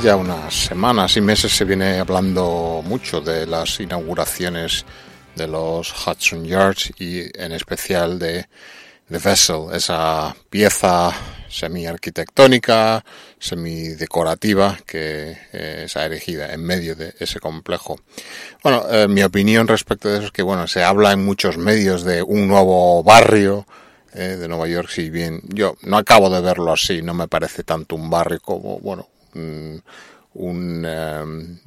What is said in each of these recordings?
Ya unas semanas y meses se viene hablando mucho de las inauguraciones de los Hudson Yards y en especial de The Vessel, esa pieza semi-arquitectónica, semi-decorativa que eh, se ha erigida en medio de ese complejo. Bueno, eh, mi opinión respecto de eso es que, bueno, se habla en muchos medios de un nuevo barrio eh, de Nueva York, si bien yo no acabo de verlo así, no me parece tanto un barrio como, bueno, un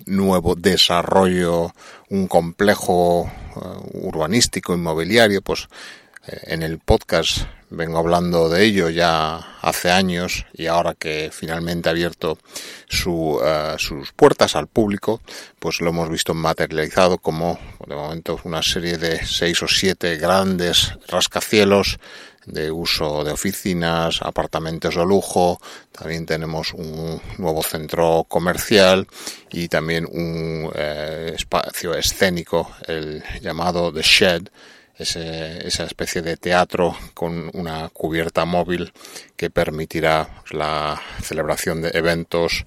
nuevo desarrollo, un complejo urbanístico, inmobiliario, pues en el podcast vengo hablando de ello ya hace años y ahora que finalmente ha abierto su, uh, sus puertas al público, pues lo hemos visto materializado como de momento una serie de seis o siete grandes rascacielos de uso de oficinas, apartamentos de lujo, también tenemos un nuevo centro comercial y también un eh, espacio escénico, el llamado The Shed, esa especie de teatro con una cubierta móvil que permitirá la celebración de eventos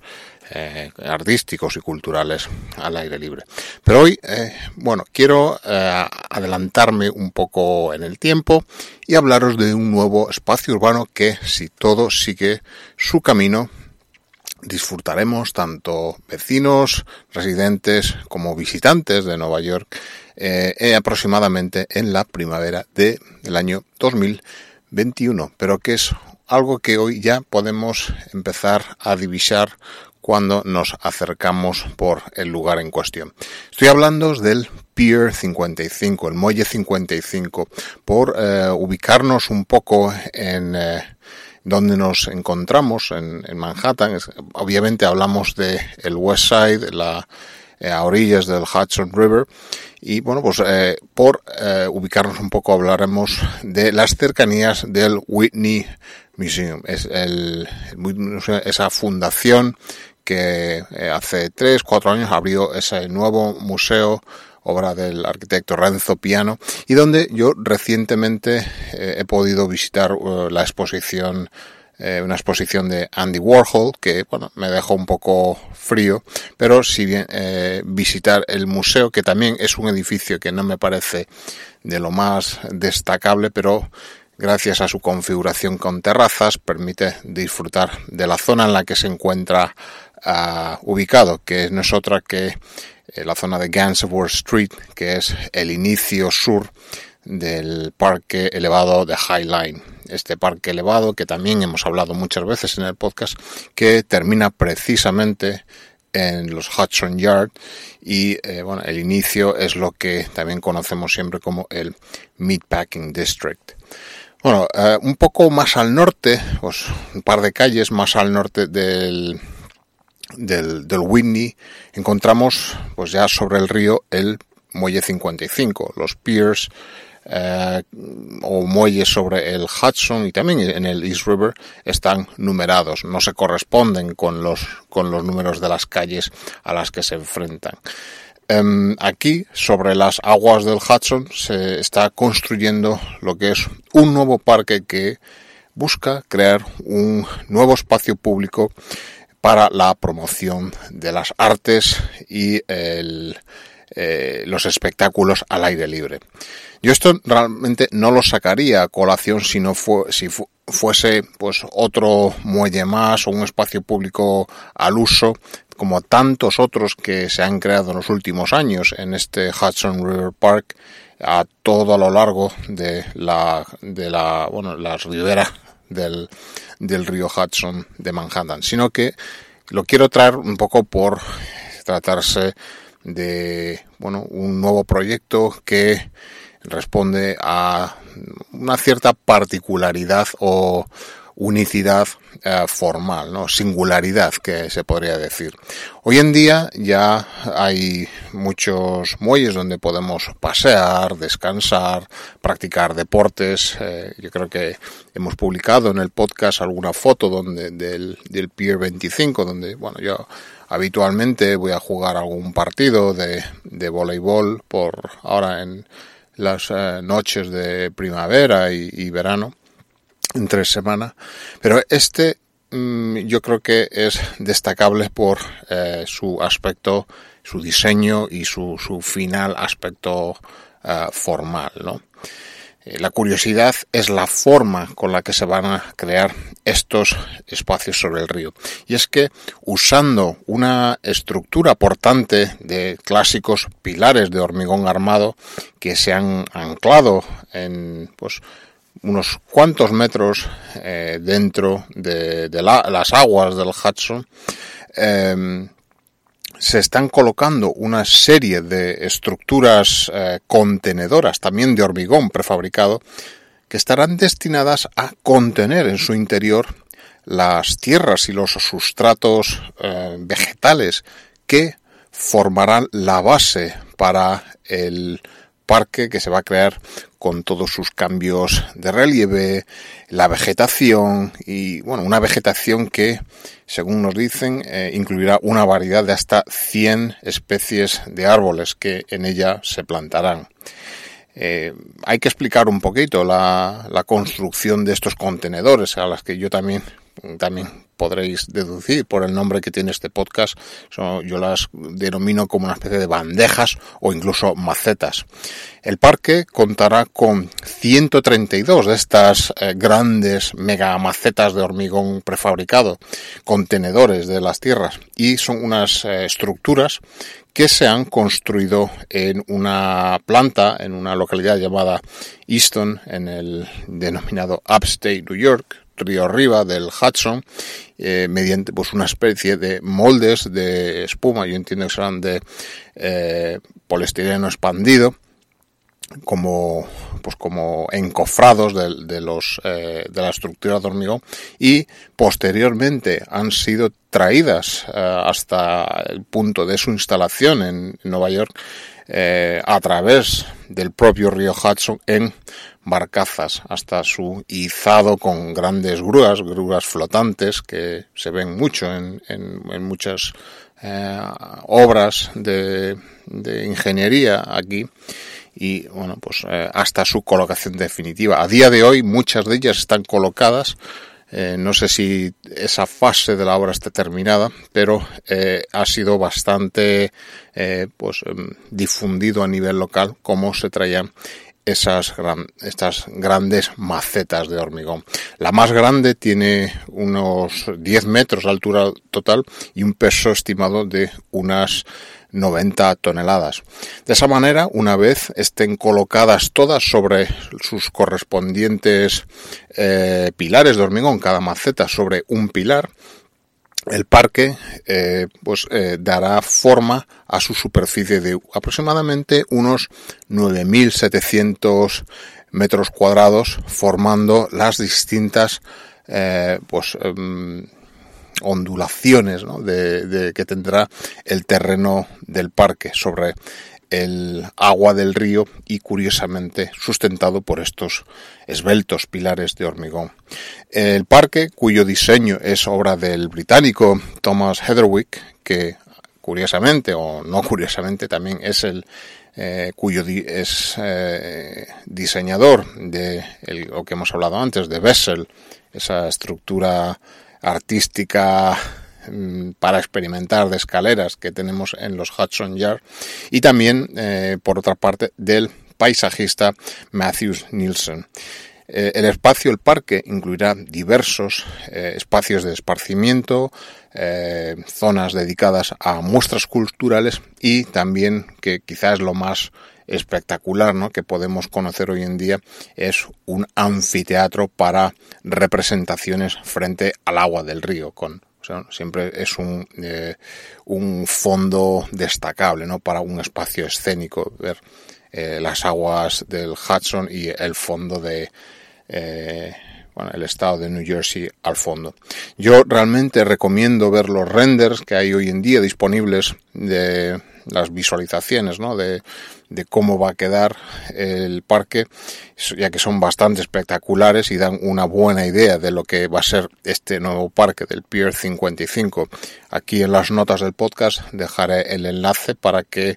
eh, artísticos y culturales al aire libre. Pero hoy, eh, bueno, quiero eh, adelantarme un poco en el tiempo y hablaros de un nuevo espacio urbano que, si todo sigue su camino, disfrutaremos tanto vecinos, residentes como visitantes de Nueva York aproximadamente en la primavera del año 2021, pero que es algo que hoy ya podemos empezar a divisar cuando nos acercamos por el lugar en cuestión. Estoy hablando del Pier 55, el Muelle 55, por eh, ubicarnos un poco en eh, donde nos encontramos en, Manhattan. obviamente hablamos de West Side, la a orillas del Hudson River. Y bueno, pues eh, por eh, ubicarnos un poco hablaremos de las cercanías del Whitney Museum. Es el, esa fundación que hace tres, cuatro años abrió ese nuevo museo obra del arquitecto Renzo Piano y donde yo recientemente he podido visitar la exposición eh, una exposición de Andy Warhol que bueno me dejó un poco frío pero si bien eh, visitar el museo que también es un edificio que no me parece de lo más destacable pero gracias a su configuración con terrazas permite disfrutar de la zona en la que se encuentra uh, ubicado que no es otra que eh, la zona de Gansevoort Street que es el inicio sur del parque elevado de High Line. Este parque elevado que también hemos hablado muchas veces en el podcast, que termina precisamente en los Hudson Yard y eh, bueno, el inicio es lo que también conocemos siempre como el Meatpacking District. Bueno, eh, un poco más al norte, pues un par de calles más al norte del, del, del Whitney, encontramos pues ya sobre el río el Muelle 55, los piers eh, o muelles sobre el Hudson y también en el East River están numerados, no se corresponden con los, con los números de las calles a las que se enfrentan. Eh, aquí, sobre las aguas del Hudson, se está construyendo lo que es un nuevo parque que busca crear un nuevo espacio público para la promoción de las artes y el, eh, los espectáculos al aire libre. Yo esto realmente no lo sacaría a colación si no fue, si fuese pues otro muelle más o un espacio público al uso como tantos otros que se han creado en los últimos años en este Hudson River Park a todo a lo largo de la de la bueno la ribera del, del río Hudson de Manhattan, sino que Lo quiero traer un poco por tratarse de bueno un nuevo proyecto que responde a una cierta particularidad o unicidad eh, formal, ¿no? singularidad que se podría decir. Hoy en día ya hay muchos muelles donde podemos pasear, descansar, practicar deportes. Eh, yo creo que hemos publicado en el podcast alguna foto donde del, del Pier 25, donde bueno yo habitualmente voy a jugar algún partido de, de voleibol por ahora en las eh, noches de primavera y, verano, en tres semanas. Pero este mm, yo creo que es destacable por eh, su aspecto, su diseño y su, su final aspecto eh, formal, ¿no? Eh, la curiosidad es la forma con la que se van a crear estos espacios sobre el río. Y es que usando una estructura portante de clásicos pilares de hormigón armado que se han anclado en pues unos cuantos metros eh, dentro de, las aguas del Hudson, eh, se están colocando una serie de estructuras eh, contenedoras, también de hormigón prefabricado, que estarán destinadas a contener en su interior las tierras y los sustratos eh, vegetales que formarán la base para el parque que se va a crear con todos sus cambios de relieve, la vegetación y bueno, una vegetación que, según nos dicen, eh, incluirá una variedad de hasta 100 especies de árboles que en ella se plantarán. Eh, hay que explicar un poquito la, la, construcción de estos contenedores a las que yo también también podréis deducir por el nombre que tiene este podcast. yo las denomino como una especie de bandejas o incluso macetas. El parque contará con 132 de estas eh, grandes mega macetas de hormigón prefabricado, contenedores de las tierras, y son unas eh, estructuras que se han construido en una planta en una localidad llamada Easton, en el denominado Upstate New York, río arriba del Hudson eh, mediante pues una especie de moldes de espuma yo entiendo que serán de eh, poliestireno expandido como pues como encofrados de, los eh, de la estructura de hormigón y posteriormente han sido traídas hasta el punto de su instalación en Nueva York eh, a través del propio río Hudson en barcazas hasta su izado con grandes grúas, grúas flotantes que se ven mucho en, en, muchas eh, obras de, de, ingeniería aquí y bueno pues eh, hasta su colocación definitiva. A día de hoy muchas de ellas están colocadas eh, no sé si esa fase de la obra está terminada, pero eh, ha sido bastante eh, pues, em, difundido a nivel local cómo se traían esas estas grandes macetas de hormigón. La más grande tiene unos 10 metros de altura total y un peso estimado de unas 90 toneladas. De esa manera, una vez estén colocadas todas sobre sus correspondientes eh, pilares de hormigón, cada maceta sobre un pilar, el parque eh, pues eh, dará forma a su superficie de aproximadamente unos 9.700 metros cuadrados formando las distintas pues ondulaciones de, que tendrá el terreno del parque sobre el agua del río y curiosamente sustentado por estos esbeltos pilares de hormigón. El parque, cuyo diseño es obra del británico Thomas Heatherwick, que curiosamente o no curiosamente también es el eh, cuyo es eh, diseñador de lo que hemos hablado antes de Bessel, esa estructura artística mm, para experimentar de escaleras que tenemos en los Hudson Yard y también eh, por otra parte del paisajista Matthews Nielsen. Eh, el espacio, el parque, incluirá diversos eh, espacios de esparcimiento, zonas dedicadas a muestras culturales y también, que quizás es lo más espectacular ¿no? que podemos conocer hoy en día es un anfiteatro para representaciones frente al agua del río, con siempre es un, eh, un fondo destacable, ¿no? Para un espacio escénico, ver eh, las aguas del Hudson y el fondo de, eh, bueno, el estado de New Jersey al fondo. Yo realmente recomiendo ver los renders que hay hoy en día disponibles de las visualizaciones, ¿no? De, de cómo va a quedar el parque, ya que son bastante espectaculares y dan una buena idea de lo que va a ser este nuevo parque del Pier 55. Aquí en las notas del podcast dejaré el enlace para que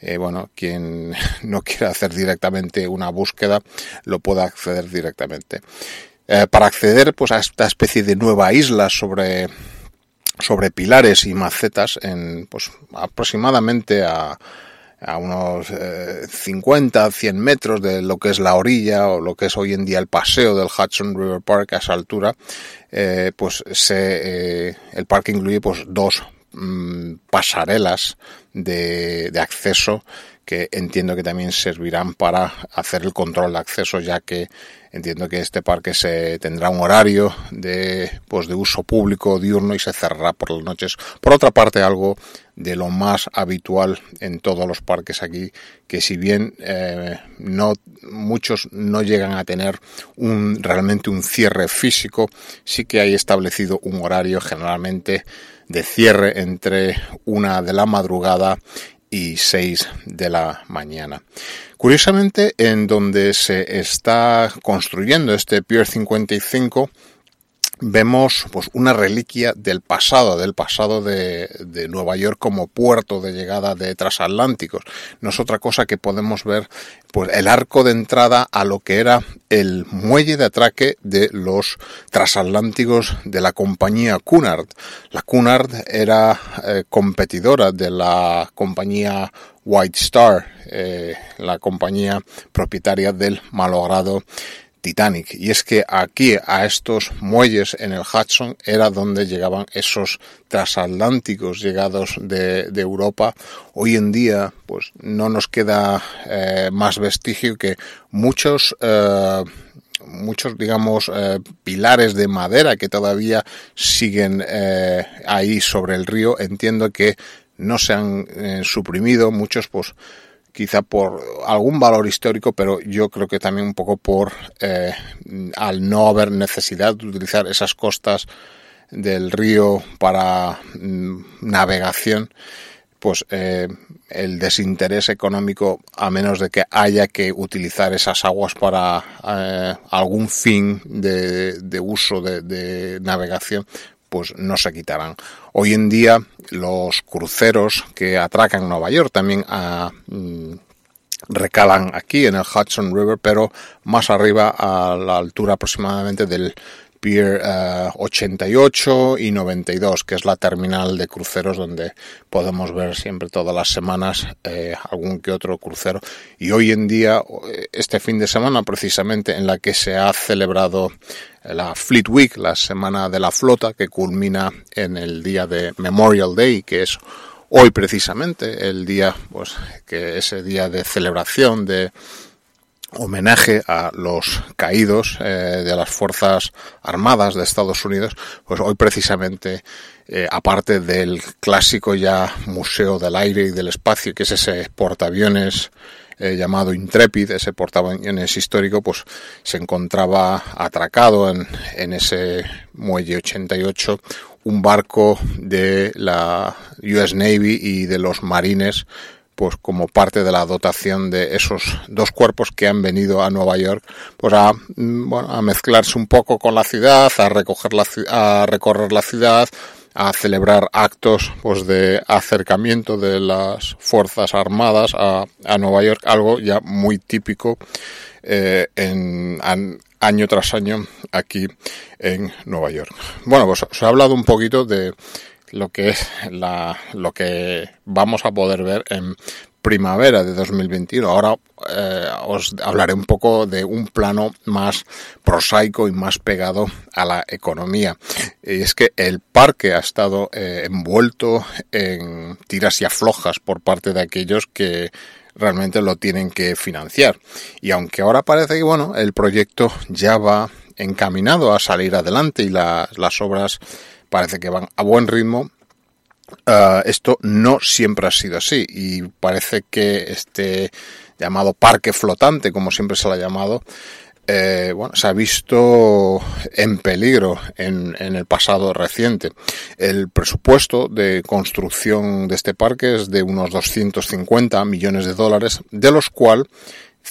eh, bueno, quien no quiera hacer directamente una búsqueda lo pueda acceder directamente. Eh, para acceder pues a esta especie de nueva isla sobre sobre pilares y macetas en pues aproximadamente a a unos 50, 100 metros de lo que es la orilla o lo que es hoy en día el paseo del Hudson River Park a esa altura, eh, pues se, eh, el parque incluye pues dos mm, pasarelas de, de acceso que entiendo que también servirán para hacer el control de acceso ya que entiendo que este parque se tendrá un horario de pues de uso público diurno y se cerrará por las noches. Por otra parte, algo de lo más habitual en todos los parques aquí, que si bien eh, no muchos no llegan a tener un realmente un cierre físico, sí que hay establecido un horario generalmente de cierre entre una de la madrugada y 6 de la mañana. Curiosamente, en donde se está construyendo este Pier 55, vemos pues una reliquia del pasado, del pasado de, de, Nueva York como puerto de llegada de transatlánticos. No es otra cosa que podemos ver pues el arco de entrada a lo que era el muelle de atraque de los transatlánticos de la compañía Cunard. La Cunard era eh, competidora de la compañía White Star, eh, la compañía propietaria del malogrado Titanic. Y es que aquí, a estos muelles en el Hudson, era donde llegaban esos transatlánticos llegados de, Europa. Hoy en día, pues no nos queda eh, más vestigio que muchos eh, muchos, digamos, eh, pilares de madera que todavía siguen ahí sobre el río. Entiendo que no se han suprimido muchos, pues quizá por algún valor histórico, pero yo creo que también un poco por eh, al no haber necesidad de utilizar esas costas del río para mm, navegación, pues eh, el desinterés económico, a menos de que haya que utilizar esas aguas para eh, algún fin de, uso de navegación, pues no se quitarán. Hoy en día los cruceros que atracan Nueva York también a, mm, recalan aquí en el Hudson River, pero más arriba a la altura aproximadamente del Pier uh, 88 y 92, que es la terminal de cruceros donde podemos ver siempre todas las semanas eh, algún que otro crucero. Y hoy en día, este fin de semana precisamente, en la que se ha celebrado la Fleet Week, la semana de la flota, que culmina en el día de Memorial Day, que es hoy precisamente, el día, pues, que ese día de celebración, de homenaje a los caídos eh, de las Fuerzas Armadas de Estados Unidos, pues hoy precisamente, eh, aparte del clásico ya Museo del Aire y del Espacio, que es ese portaaviones eh, llamado Intrepid, ese portaaviones histórico, pues se encontraba atracado en, en ese muelle 88 un barco de la US Navy y de los marines pues como parte de la dotación de esos dos cuerpos que han venido a Nueva York pues a, bueno, a mezclarse un poco con la ciudad, a recoger la a recorrer la ciudad, a celebrar actos pues de acercamiento de las fuerzas armadas a, a Nueva York, algo ya muy típico eh, en, año tras año aquí en Nueva York. Bueno, pues os he hablado un poquito de lo que es la, lo que vamos a poder ver en primavera de 2021. Ahora eh, os hablaré un poco de un plano más prosaico y más pegado a la economía. Y es que el parque ha estado eh, envuelto en tiras y aflojas por parte de aquellos que realmente lo tienen que financiar. Y aunque ahora parece que bueno, el proyecto ya va encaminado a salir adelante y la, las obras parece que van a buen ritmo. Uh, esto no siempre ha sido así y parece que este llamado parque flotante, como siempre se lo ha llamado, eh, bueno, se ha visto en peligro en, en, el pasado reciente. El presupuesto de construcción de este parque es de unos 250 millones de dólares, de los cuales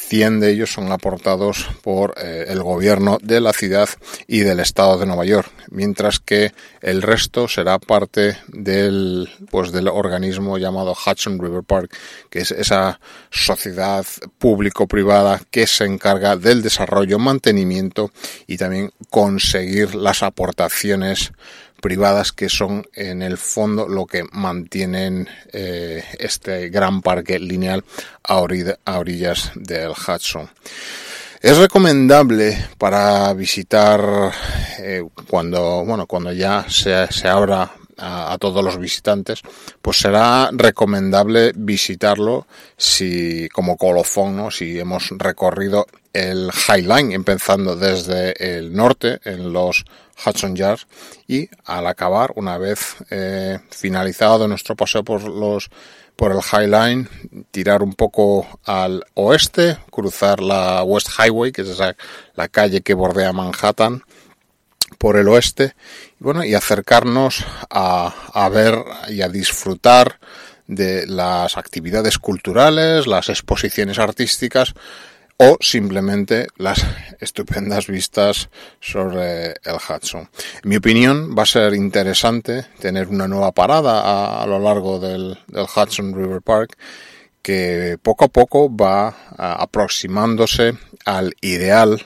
100 de ellos son aportados por eh, el gobierno de la ciudad y del estado de Nueva York, mientras que el resto será parte del, pues, del organismo llamado Hudson River Park, que es esa sociedad público-privada que se encarga del desarrollo, mantenimiento y también conseguir las aportaciones privadas que son en el fondo lo que mantienen eh, este gran parque lineal a, orillas del Hudson. Es recomendable para visitar eh, cuando, bueno, cuando ya se, se abra a, todos los visitantes, pues será recomendable visitarlo si, como colofón, ¿no? si hemos recorrido el High Line, empezando desde el norte, en los Hudson Yards, y al acabar, una vez eh, finalizado nuestro paseo por los por el High Line, tirar un poco al oeste, cruzar la West Highway, que es esa, la calle que bordea Manhattan, por el oeste, y bueno, y acercarnos a, a ver y a disfrutar de las actividades culturales, las exposiciones artísticas, o simplemente las estupendas vistas sobre el Hudson. En mi opinión, va a ser interesante tener una nueva parada a, a lo largo del, del, Hudson River Park que poco a poco va aproximándose al ideal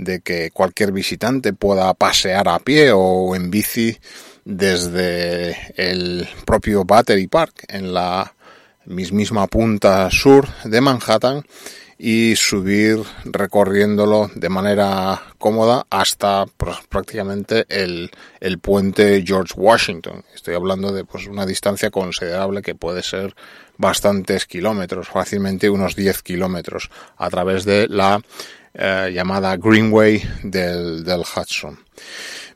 de que cualquier visitante pueda pasear a pie o en bici desde el propio Battery Park en la misma punta sur de Manhattan y subir recorriéndolo de manera cómoda hasta pues, prácticamente el, el, puente George Washington. Estoy hablando de pues, una distancia considerable que puede ser bastantes kilómetros, fácilmente unos 10 kilómetros, a través de la eh, llamada Greenway del, del Hudson.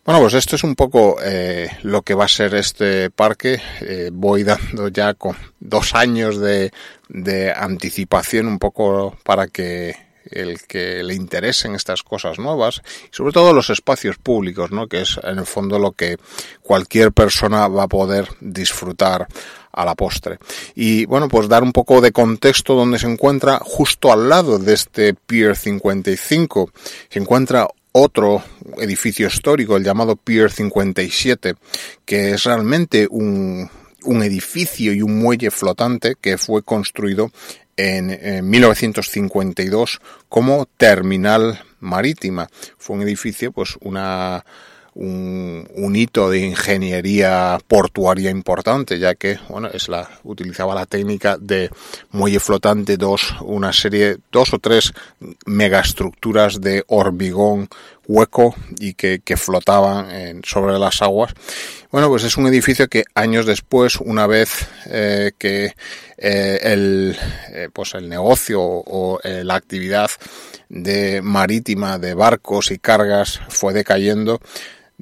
Bueno, pues esto es un poco eh, lo que va a ser este parque. Eh, voy dando ya con dos años de, de anticipación un poco para que el que le interesen estas cosas nuevas y sobre todo los espacios públicos, ¿no? Que es en el fondo lo que cualquier persona va a poder disfrutar a la postre. Y bueno, pues dar un poco de contexto donde se encuentra justo al lado de este Pier 55. Se encuentra otro edificio histórico, el llamado Pier 57, que es realmente un, un edificio y un muelle flotante que fue construido en, en 1952 como terminal marítima. Fue un edificio, pues una un, hito de ingeniería portuaria importante, ya que bueno, es la, utilizaba la técnica de muelle flotante, dos, una serie, dos o tres megaestructuras de hormigón hueco y que, que flotaban en, sobre las aguas. Bueno, pues es un edificio que años después, una vez eh, que eh, el, eh, pues el negocio o la actividad de marítima de barcos y cargas fue decayendo,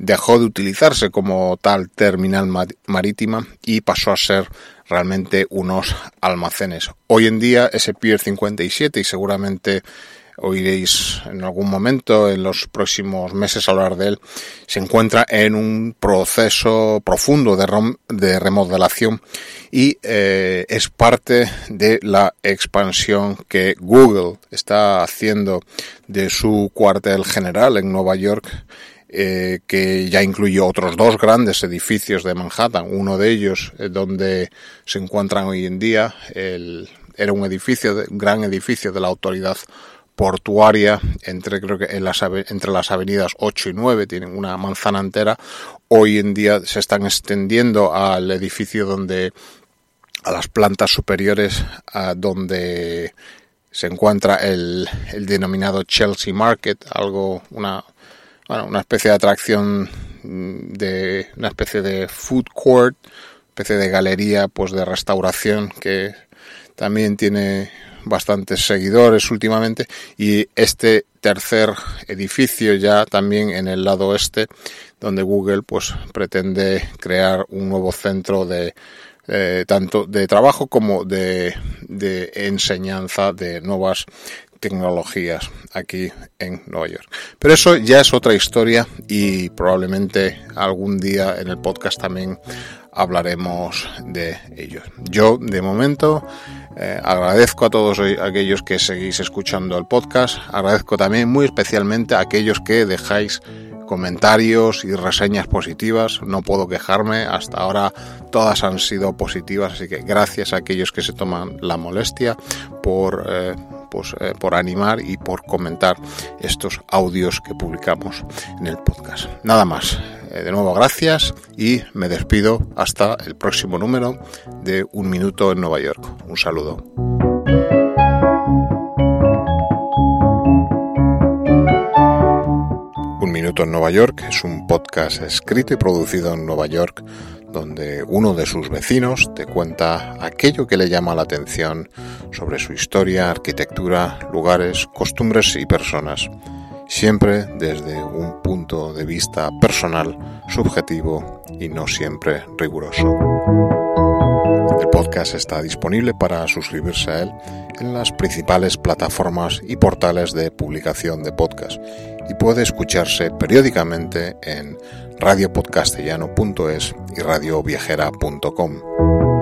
dejó de utilizarse como tal terminal marítima y pasó a ser realmente unos almacenes. Hoy en día ese Pier 57 y seguramente oiréis en algún momento en los próximos meses hablar de él, se encuentra en un proceso profundo de, de remodelación y eh, es parte de la expansión que Google está haciendo de su cuartel general en Nueva York eh, que ya incluye otros dos grandes edificios de Manhattan. Uno de ellos, eh, donde se encuentran hoy en día, el, era un edificio, un gran edificio de la autoridad portuaria entre creo que en las, entre las avenidas 8 y 9 tienen una manzana entera hoy en día se están extendiendo al edificio donde a las plantas superiores a donde se encuentra el, el denominado Chelsea Market algo una bueno, una especie de atracción de una especie de food court, especie de galería pues de restauración que también tiene bastantes seguidores últimamente. Y este tercer edificio ya también en el lado oeste donde Google pues pretende crear un nuevo centro de eh, tanto de trabajo como de, de enseñanza de nuevas tecnologías aquí en Nueva York. Pero eso ya es otra historia y probablemente algún día en el podcast también hablaremos de ello. Yo, de momento, eh, agradezco a todos aquellos que seguís escuchando el podcast. Agradezco también muy especialmente a aquellos que dejáis comentarios y reseñas positivas. No puedo quejarme. Hasta ahora todas han sido positivas. Así que gracias a aquellos que se toman la molestia por... Eh, pues, eh, por animar y por comentar estos audios que publicamos en el podcast. Nada más. Eh, de nuevo gracias y me despido hasta el próximo número de Un Minuto en Nueva York. Un saludo. Un Minuto en Nueva York es un podcast escrito y producido en Nueva York donde uno de sus vecinos te cuenta aquello que le llama la atención sobre su historia, arquitectura, lugares, costumbres y personas siempre desde un punto de vista personal, subjetivo y no siempre riguroso. El podcast está disponible para suscribirse a él en las principales plataformas y portales de publicación de podcast y puede escucharse periódicamente en radiopodcastellano.es y radioviajera.com.